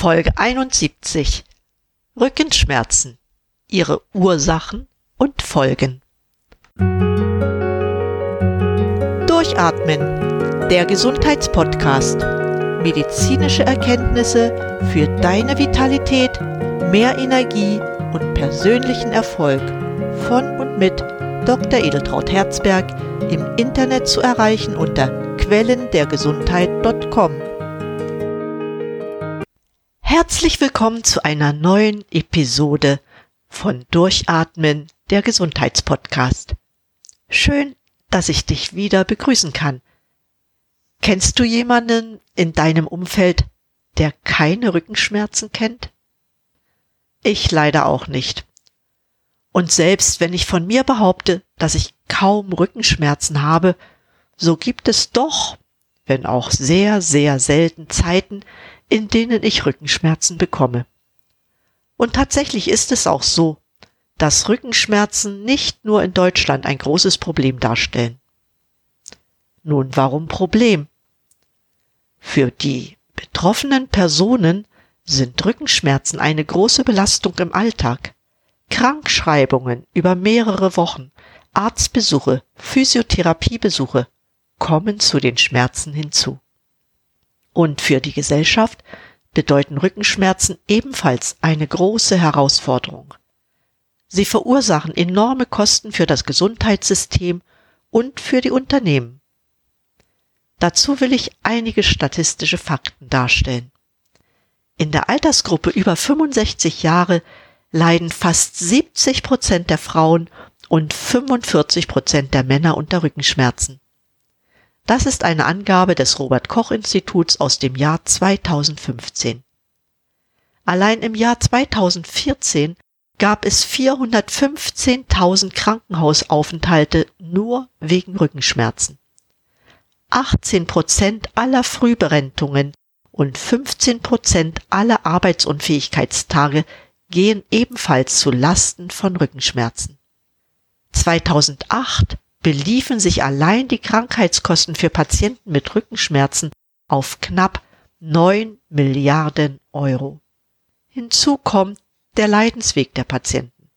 Folge 71 Rückenschmerzen, ihre Ursachen und Folgen. Durchatmen, der Gesundheitspodcast. Medizinische Erkenntnisse für deine Vitalität, mehr Energie und persönlichen Erfolg von und mit Dr. Edeltraut Herzberg im Internet zu erreichen unter quellendergesundheit.com. Herzlich willkommen zu einer neuen Episode von Durchatmen, der Gesundheitspodcast. Schön, dass ich dich wieder begrüßen kann. Kennst du jemanden in deinem Umfeld, der keine Rückenschmerzen kennt? Ich leider auch nicht. Und selbst wenn ich von mir behaupte, dass ich kaum Rückenschmerzen habe, so gibt es doch, wenn auch sehr, sehr selten Zeiten, in denen ich Rückenschmerzen bekomme. Und tatsächlich ist es auch so, dass Rückenschmerzen nicht nur in Deutschland ein großes Problem darstellen. Nun, warum Problem? Für die betroffenen Personen sind Rückenschmerzen eine große Belastung im Alltag. Krankschreibungen über mehrere Wochen, Arztbesuche, Physiotherapiebesuche kommen zu den Schmerzen hinzu. Und für die Gesellschaft bedeuten Rückenschmerzen ebenfalls eine große Herausforderung. Sie verursachen enorme Kosten für das Gesundheitssystem und für die Unternehmen. Dazu will ich einige statistische Fakten darstellen. In der Altersgruppe über 65 Jahre leiden fast 70 Prozent der Frauen und 45 Prozent der Männer unter Rückenschmerzen. Das ist eine Angabe des Robert Koch Instituts aus dem Jahr 2015. Allein im Jahr 2014 gab es 415.000 Krankenhausaufenthalte nur wegen Rückenschmerzen. 18 Prozent aller Frühberentungen und 15 Prozent aller Arbeitsunfähigkeitstage gehen ebenfalls zu Lasten von Rückenschmerzen. 2008 beliefen sich allein die Krankheitskosten für Patienten mit Rückenschmerzen auf knapp 9 Milliarden Euro. Hinzu kommt der Leidensweg der Patienten.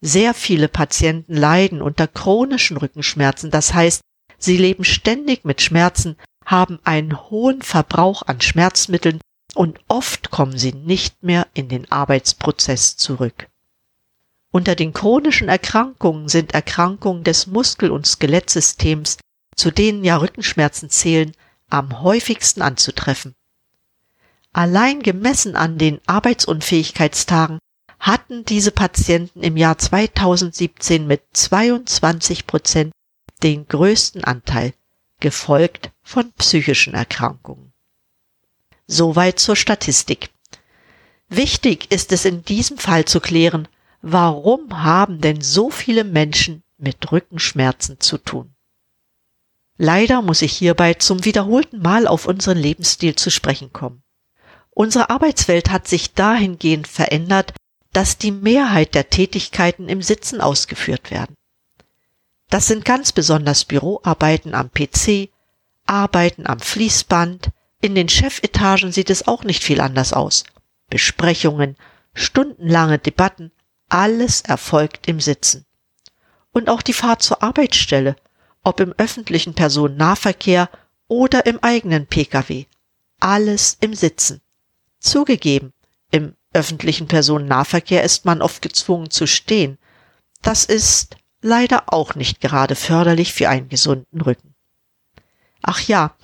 Sehr viele Patienten leiden unter chronischen Rückenschmerzen, das heißt, sie leben ständig mit Schmerzen, haben einen hohen Verbrauch an Schmerzmitteln und oft kommen sie nicht mehr in den Arbeitsprozess zurück. Unter den chronischen Erkrankungen sind Erkrankungen des Muskel- und Skelettsystems, zu denen ja Rückenschmerzen zählen, am häufigsten anzutreffen. Allein gemessen an den Arbeitsunfähigkeitstagen hatten diese Patienten im Jahr 2017 mit 22 Prozent den größten Anteil, gefolgt von psychischen Erkrankungen. Soweit zur Statistik. Wichtig ist es in diesem Fall zu klären, warum haben denn so viele Menschen mit Rückenschmerzen zu tun? Leider muss ich hierbei zum wiederholten Mal auf unseren Lebensstil zu sprechen kommen. Unsere Arbeitswelt hat sich dahingehend verändert, dass die Mehrheit der Tätigkeiten im Sitzen ausgeführt werden. Das sind ganz besonders Büroarbeiten am PC, Arbeiten am Fließband, in den Chefetagen sieht es auch nicht viel anders aus. Besprechungen, stundenlange Debatten, alles erfolgt im Sitzen. Und auch die Fahrt zur Arbeitsstelle, ob im öffentlichen Personennahverkehr oder im eigenen Pkw, alles im Sitzen. Zugegeben, im öffentlichen Personennahverkehr ist man oft gezwungen zu stehen. Das ist leider auch nicht gerade förderlich für einen gesunden Rücken. Ach ja,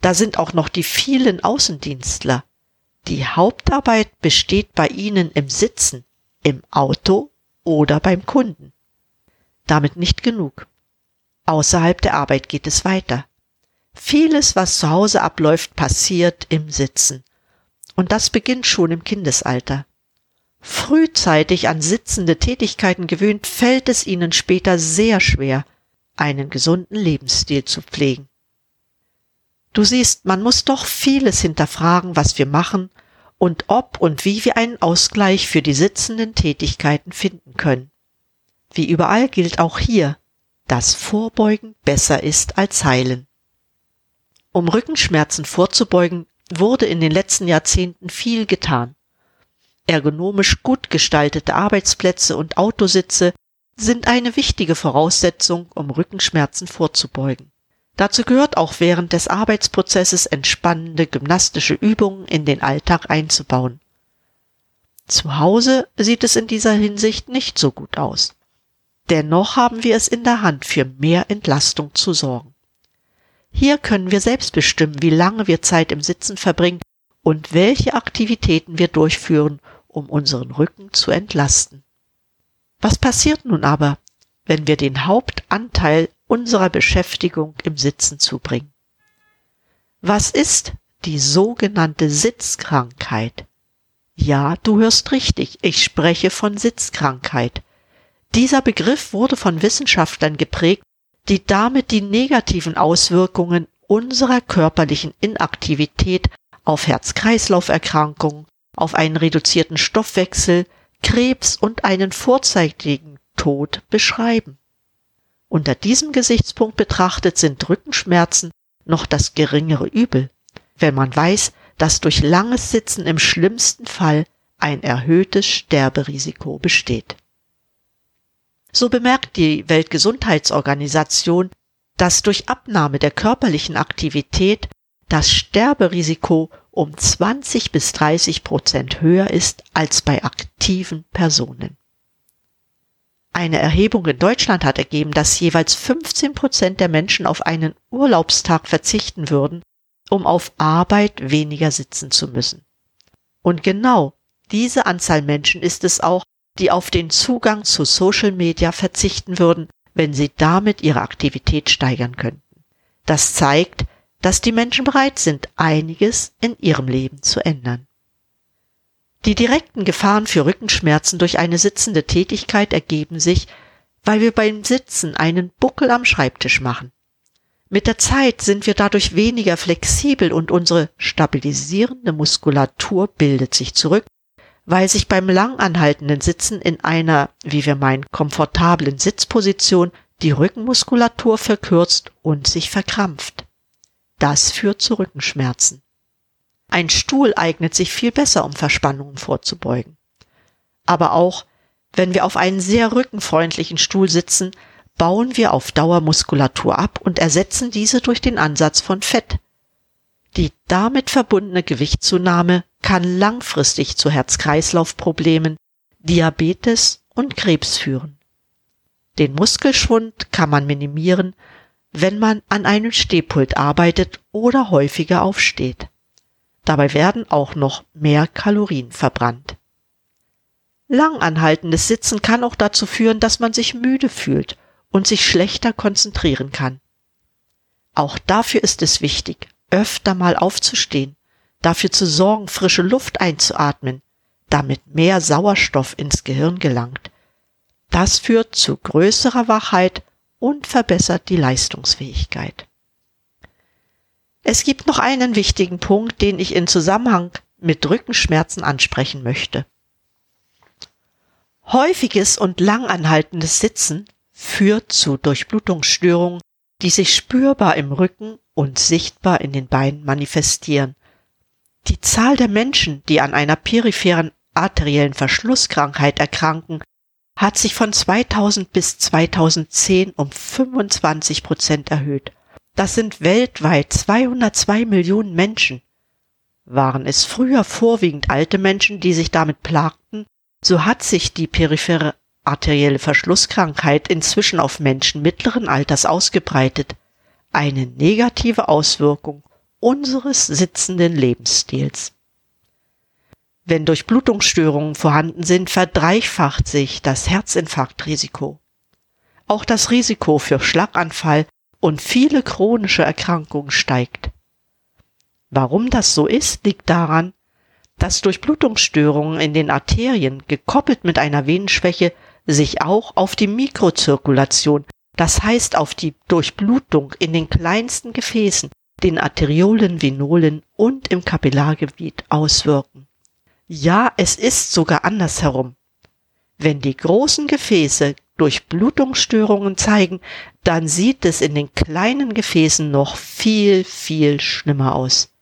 da sind auch noch die vielen Außendienstler. Die Hauptarbeit besteht bei ihnen im Sitzen, im Auto oder beim Kunden. Damit nicht genug. Außerhalb der Arbeit geht es weiter. Vieles, was zu Hause abläuft, passiert im Sitzen. Und das beginnt schon im Kindesalter. Frühzeitig an sitzende Tätigkeiten gewöhnt, fällt es ihnen später sehr schwer, einen gesunden Lebensstil zu pflegen. Du siehst, man muss doch vieles hinterfragen, was wir machen und ob und wie wir einen Ausgleich für die sitzenden Tätigkeiten finden können. Wie überall gilt auch hier, dass Vorbeugen besser ist als Heilen. Um Rückenschmerzen vorzubeugen, wurde in den letzten Jahrzehnten viel getan. Ergonomisch gut gestaltete Arbeitsplätze und Autositze sind eine wichtige Voraussetzung, um Rückenschmerzen vorzubeugen. Dazu gehört auch während des Arbeitsprozesses entspannende gymnastische Übungen in den Alltag einzubauen. Zu Hause sieht es in dieser Hinsicht nicht so gut aus. Dennoch haben wir es in der Hand, für mehr Entlastung zu sorgen. Hier können wir selbst bestimmen, wie lange wir Zeit im Sitzen verbringen und welche Aktivitäten wir durchführen, um unseren Rücken zu entlasten. Was passiert nun aber, wenn wir den Hauptanteil unserer Beschäftigung im Sitzen zubringen? Was ist die sogenannte Sitzkrankheit? Ja, du hörst richtig, ich spreche von Sitzkrankheit. Dieser Begriff wurde von Wissenschaftlern geprägt, die damit die negativen Auswirkungen unserer körperlichen Inaktivität auf Herz-Kreislauf-Erkrankungen, auf einen reduzierten Stoffwechsel, Krebs und einen vorzeitigen Tod beschreiben. Unter diesem Gesichtspunkt betrachtet sind Rückenschmerzen noch das geringere Übel, wenn man weiß, dass durch langes Sitzen im schlimmsten Fall ein erhöhtes Sterberisiko besteht. So bemerkt die Weltgesundheitsorganisation, dass durch Abnahme der körperlichen Aktivität das Sterberisiko um 20 bis 30 Prozent höher ist als bei aktiven Personen. Eine Erhebung in Deutschland hat ergeben, dass jeweils 15 Prozent der Menschen auf einen Urlaubstag verzichten würden, um auf Arbeit weniger sitzen zu müssen. Und genau diese Anzahl Menschen ist es auch, die auf den Zugang zu Social Media verzichten würden, wenn sie damit ihre Aktivität steigern könnten. Das zeigt, dass die Menschen bereit sind, einiges in ihrem Leben zu ändern. Die direkten Gefahren für Rückenschmerzen durch eine sitzende Tätigkeit ergeben sich, weil wir beim Sitzen einen Buckel am Schreibtisch machen. Mit der Zeit sind wir dadurch weniger flexibel und unsere stabilisierende Muskulatur bildet sich zurück, weil sich beim langanhaltenden Sitzen in einer, wie wir meinen, komfortablen Sitzposition die Rückenmuskulatur verkürzt und sich verkrampft. Das führt zu Rückenschmerzen. Ein Stuhl eignet sich viel besser, um Verspannungen vorzubeugen. Aber auch, wenn wir auf einen sehr rückenfreundlichen Stuhl sitzen, bauen wir auf Dauer Muskulatur ab und ersetzen diese durch den Ansatz von Fett. Die damit verbundene Gewichtszunahme kann langfristig zu Herz-Kreislauf-Problemen, Diabetes und Krebs führen. Den Muskelschwund kann man minimieren, wenn man an einem Stehpult arbeitet oder häufiger aufsteht. Dabei werden auch noch mehr Kalorien verbrannt. Langanhaltendes Sitzen kann auch dazu führen, dass man sich müde fühlt und sich schlechter konzentrieren kann. Auch dafür ist es wichtig, öfter mal aufzustehen, dafür zu sorgen, frische Luft einzuatmen, damit mehr Sauerstoff ins Gehirn gelangt. Das führt zu größerer Wachheit und verbessert die Leistungsfähigkeit. Es gibt noch einen wichtigen Punkt, den ich in Zusammenhang mit Rückenschmerzen ansprechen möchte. Häufiges und langanhaltendes Sitzen führt zu Durchblutungsstörungen, die sich spürbar im Rücken und sichtbar in den Beinen manifestieren. Die Zahl der Menschen, die an einer peripheren arteriellen Verschlusskrankheit erkranken, hat sich von 2000 bis 2010 um 25 Prozent erhöht. Das sind weltweit 202 Millionen Menschen. Waren es früher vorwiegend alte Menschen, die sich damit plagten, so hat sich die periphere arterielle Verschlusskrankheit inzwischen auf Menschen mittleren Alters ausgebreitet. Eine negative Auswirkung unseres sitzenden Lebensstils. Wenn Durchblutungsstörungen vorhanden sind, verdreifacht sich das Herzinfarktrisiko. Auch das Risiko für Schlaganfall und viele chronische Erkrankungen steigt. Warum das so ist, liegt daran, dass Durchblutungsstörungen in den Arterien gekoppelt mit einer Venenschwäche sich auch auf die Mikrozirkulation, das heißt auf die Durchblutung in den kleinsten Gefäßen, den Arteriolen, Venolen und im Kapillargebiet auswirken. Ja, es ist sogar andersherum. Wenn die großen Gefäße Durchblutungsstörungen zeigen, dann sieht es in den kleinen Gefäßen noch viel, viel schlimmer aus.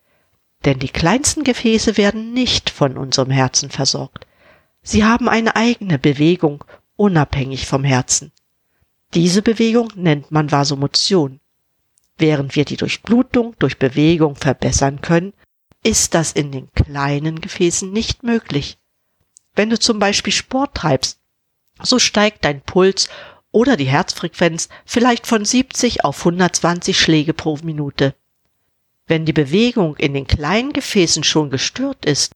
Denn die kleinsten Gefäße werden nicht von unserem Herzen versorgt. Sie haben eine eigene Bewegung, unabhängig vom Herzen. Diese Bewegung nennt man Vasomotion. Während wir die Durchblutung durch Bewegung verbessern können, ist das in den kleinen Gefäßen nicht möglich. Wenn du zum Beispiel Sport treibst, so steigt dein Puls oder die Herzfrequenz vielleicht von 70 auf 120 Schläge pro Minute. Wenn die Bewegung in den kleinen Gefäßen schon gestört ist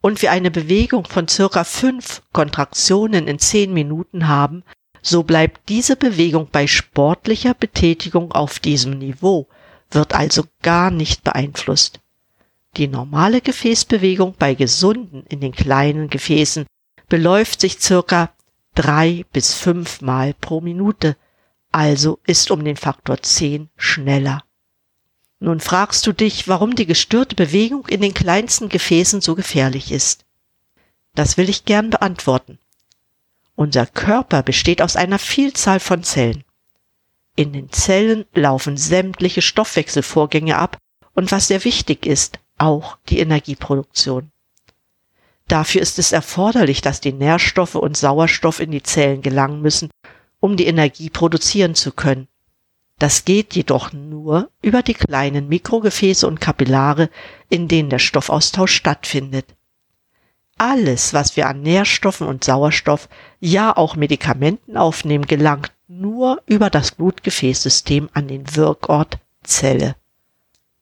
und wir eine Bewegung von circa fünf Kontraktionen in zehn Minuten haben, so bleibt diese Bewegung bei sportlicher Betätigung auf diesem Niveau, wird also gar nicht beeinflusst. Die normale Gefäßbewegung bei Gesunden in den kleinen Gefäßen beläuft sich circa drei bis fünfmal pro Minute, also ist um den Faktor 10 schneller. Nun fragst du dich, warum die gestörte Bewegung in den kleinsten Gefäßen so gefährlich ist. Das will ich gern beantworten. Unser Körper besteht aus einer Vielzahl von Zellen. In den Zellen laufen sämtliche Stoffwechselvorgänge ab und was sehr wichtig ist, auch die Energieproduktion. Dafür ist es erforderlich, dass die Nährstoffe und Sauerstoff in die Zellen gelangen müssen, um die Energie produzieren zu können. Das geht jedoch nur über die kleinen Mikrogefäße und Kapillare, in denen der Stoffaustausch stattfindet. Alles, was wir an Nährstoffen und Sauerstoff, ja auch Medikamenten aufnehmen, gelangt nur über das Blutgefäßsystem an den Wirkort Zelle.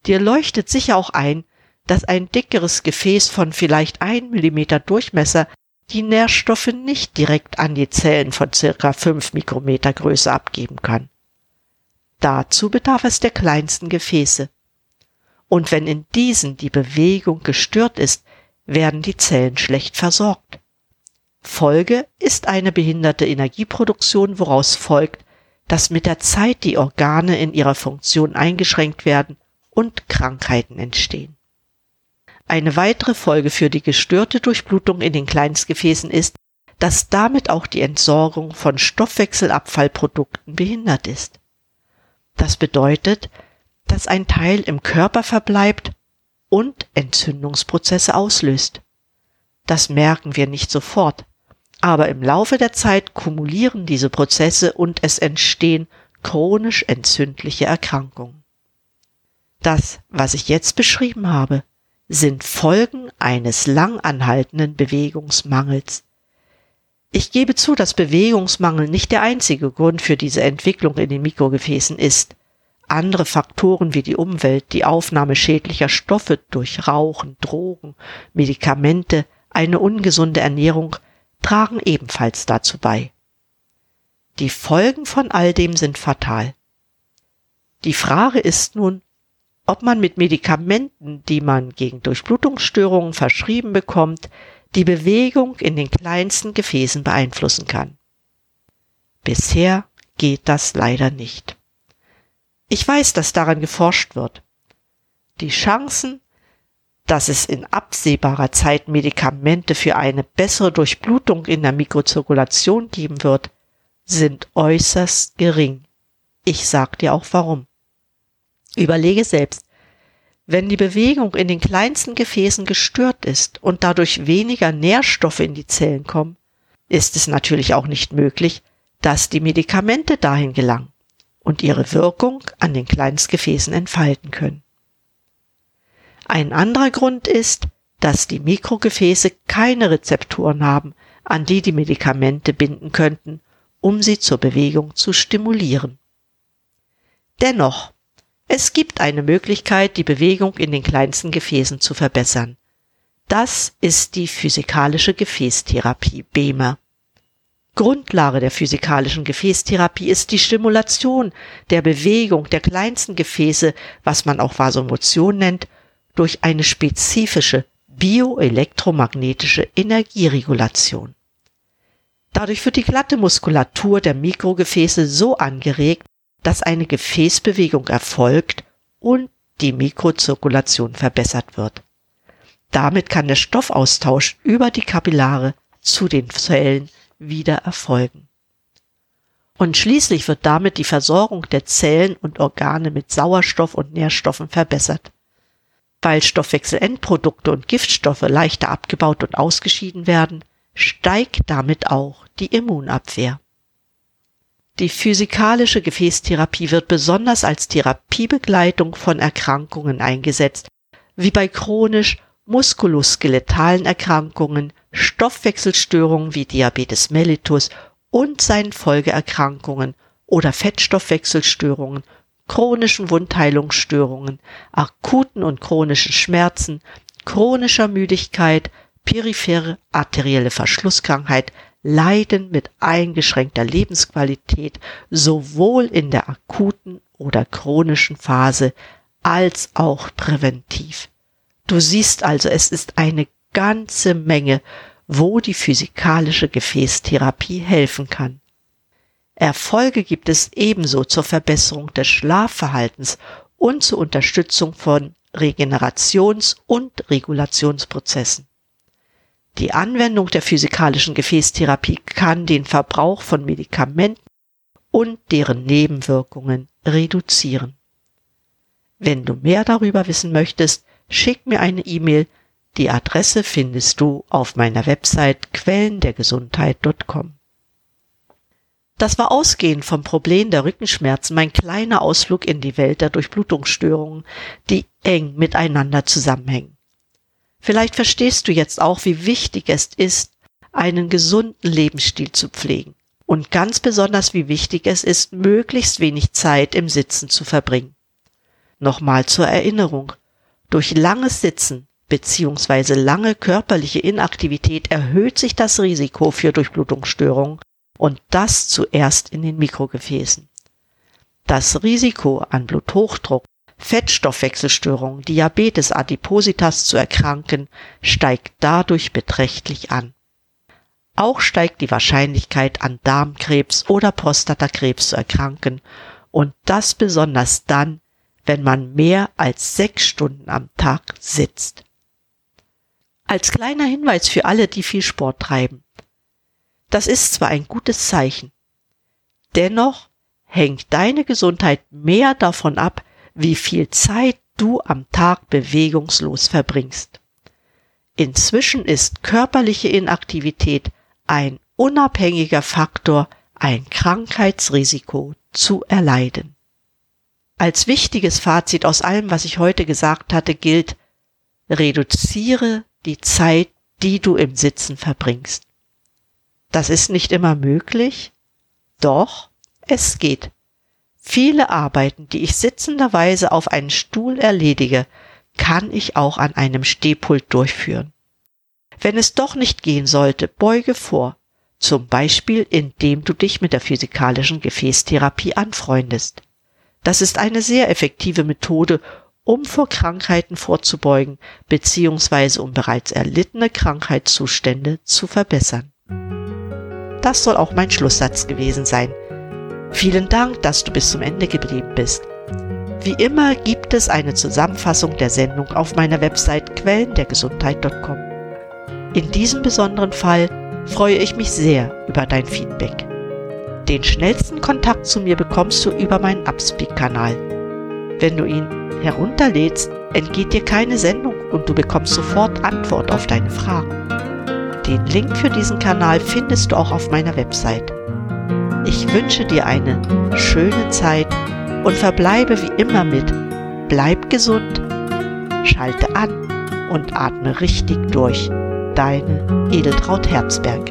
Dir leuchtet sicher auch ein, dass ein dickeres Gefäß von vielleicht ein Millimeter Durchmesser die Nährstoffe nicht direkt an die Zellen von circa fünf Mikrometer Größe abgeben kann. Dazu bedarf es der kleinsten Gefäße. Und wenn in diesen die Bewegung gestört ist, werden die Zellen schlecht versorgt. Folge ist eine behinderte Energieproduktion, woraus folgt, dass mit der Zeit die Organe in ihrer Funktion eingeschränkt werden und Krankheiten entstehen. Eine weitere Folge für die gestörte Durchblutung in den Kleinstgefäßen ist, dass damit auch die Entsorgung von Stoffwechselabfallprodukten behindert ist. Das bedeutet, dass ein Teil im Körper verbleibt und Entzündungsprozesse auslöst. Das merken wir nicht sofort, aber im Laufe der Zeit kumulieren diese Prozesse und es entstehen chronisch entzündliche Erkrankungen. Das, was ich jetzt beschrieben habe, sind Folgen eines lang anhaltenden Bewegungsmangels. Ich gebe zu, dass Bewegungsmangel nicht der einzige Grund für diese Entwicklung in den Mikrogefäßen ist. Andere Faktoren wie die Umwelt, die Aufnahme schädlicher Stoffe durch Rauchen, Drogen, Medikamente, eine ungesunde Ernährung tragen ebenfalls dazu bei. Die Folgen von all dem sind fatal. Die Frage ist nun, ob man mit Medikamenten, die man gegen Durchblutungsstörungen verschrieben bekommt, die Bewegung in den kleinsten Gefäßen beeinflussen kann. Bisher geht das leider nicht. Ich weiß, dass daran geforscht wird. Die Chancen, dass es in absehbarer Zeit Medikamente für eine bessere Durchblutung in der Mikrozirkulation geben wird, sind äußerst gering. Ich sag dir auch warum. Überlege selbst, wenn die Bewegung in den kleinsten Gefäßen gestört ist und dadurch weniger Nährstoffe in die Zellen kommen, ist es natürlich auch nicht möglich, dass die Medikamente dahin gelangen und ihre Wirkung an den Kleinstgefäßen entfalten können. Ein anderer Grund ist, dass die Mikrogefäße keine Rezeptoren haben, an die die Medikamente binden könnten, um sie zur Bewegung zu stimulieren. Dennoch es gibt eine Möglichkeit, die Bewegung in den kleinsten Gefäßen zu verbessern. Das ist die physikalische Gefäßtherapie BEMA. Grundlage der physikalischen Gefäßtherapie ist die Stimulation der Bewegung der kleinsten Gefäße, was man auch Vasomotion nennt, durch eine spezifische bioelektromagnetische Energieregulation. Dadurch wird die glatte Muskulatur der Mikrogefäße so angeregt, dass eine Gefäßbewegung erfolgt und die Mikrozirkulation verbessert wird. Damit kann der Stoffaustausch über die Kapillare zu den Zellen wieder erfolgen. Und schließlich wird damit die Versorgung der Zellen und Organe mit Sauerstoff und Nährstoffen verbessert. Weil Stoffwechselendprodukte und Giftstoffe leichter abgebaut und ausgeschieden werden, steigt damit auch die Immunabwehr. Die physikalische Gefäßtherapie wird besonders als Therapiebegleitung von Erkrankungen eingesetzt, wie bei chronisch muskuloskeletalen Erkrankungen, Stoffwechselstörungen wie Diabetes mellitus und seinen Folgeerkrankungen oder Fettstoffwechselstörungen, chronischen Wundheilungsstörungen, akuten und chronischen Schmerzen, chronischer Müdigkeit, periphere arterielle Verschlusskrankheit, Leiden mit eingeschränkter Lebensqualität sowohl in der akuten oder chronischen Phase als auch präventiv. Du siehst also, es ist eine ganze Menge, wo die physikalische Gefäßtherapie helfen kann. Erfolge gibt es ebenso zur Verbesserung des Schlafverhaltens und zur Unterstützung von Regenerations- und Regulationsprozessen. Die Anwendung der physikalischen Gefäßtherapie kann den Verbrauch von Medikamenten und deren Nebenwirkungen reduzieren. Wenn du mehr darüber wissen möchtest, schick mir eine E-Mail. Die Adresse findest du auf meiner Website quellendergesundheit.com. Das war ausgehend vom Problem der Rückenschmerzen mein kleiner Ausflug in die Welt der Durchblutungsstörungen, die eng miteinander zusammenhängen. Vielleicht verstehst du jetzt auch, wie wichtig es ist, einen gesunden Lebensstil zu pflegen und ganz besonders, wie wichtig es ist, möglichst wenig Zeit im Sitzen zu verbringen. Nochmal zur Erinnerung. Durch langes Sitzen bzw. lange körperliche Inaktivität erhöht sich das Risiko für Durchblutungsstörungen und das zuerst in den Mikrogefäßen. Das Risiko an Bluthochdruck, Fettstoffwechselstörungen, Diabetes, Adipositas zu erkranken, steigt dadurch beträchtlich an. Auch steigt die Wahrscheinlichkeit an Darmkrebs oder Prostatakrebs zu erkranken und das besonders dann, wenn man mehr als sechs Stunden am Tag sitzt. Als kleiner Hinweis für alle, die viel Sport treiben. Das ist zwar ein gutes Zeichen, dennoch hängt deine Gesundheit mehr davon ab, wie viel Zeit du am Tag bewegungslos verbringst. Inzwischen ist körperliche Inaktivität ein unabhängiger Faktor, ein Krankheitsrisiko zu erleiden. Als wichtiges Fazit aus allem, was ich heute gesagt hatte, gilt, reduziere die Zeit, die du im Sitzen verbringst. Das ist nicht immer möglich, doch es geht. Viele Arbeiten, die ich sitzenderweise auf einen Stuhl erledige, kann ich auch an einem Stehpult durchführen. Wenn es doch nicht gehen sollte, beuge vor, zum Beispiel indem du dich mit der physikalischen Gefäßtherapie anfreundest. Das ist eine sehr effektive Methode, um vor Krankheiten vorzubeugen bzw. um bereits erlittene Krankheitszustände zu verbessern. Das soll auch mein Schlusssatz gewesen sein. Vielen Dank, dass du bis zum Ende geblieben bist. Wie immer gibt es eine Zusammenfassung der Sendung auf meiner Website quellendergesundheit.com. In diesem besonderen Fall freue ich mich sehr über dein Feedback. Den schnellsten Kontakt zu mir bekommst du über meinen Upspeak-Kanal. Wenn du ihn herunterlädst, entgeht dir keine Sendung und du bekommst sofort Antwort auf deine Fragen. Den Link für diesen Kanal findest du auch auf meiner Website. Ich wünsche dir eine schöne Zeit und verbleibe wie immer mit Bleib gesund, schalte an und atme richtig durch. Deine Edeltraut Herzberg.